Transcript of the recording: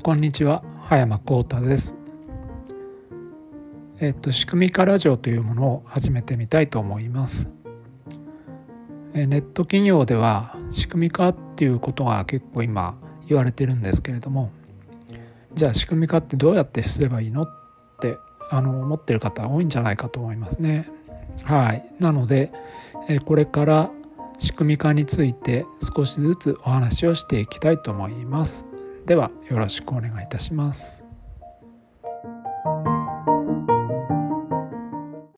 こんにちは葉山幸太です。えっと仕組み化ラジオというものを始めてみたいと思います。えネット企業では仕組み化っていうことが結構今言われてるんですけれどもじゃあ仕組み化ってどうやってすればいいのってあの思ってる方多いんじゃないかと思いますね。はい。なのでえこれから仕組み化について少しずつお話をしていきたいと思います。ではよろしくお願いいたします。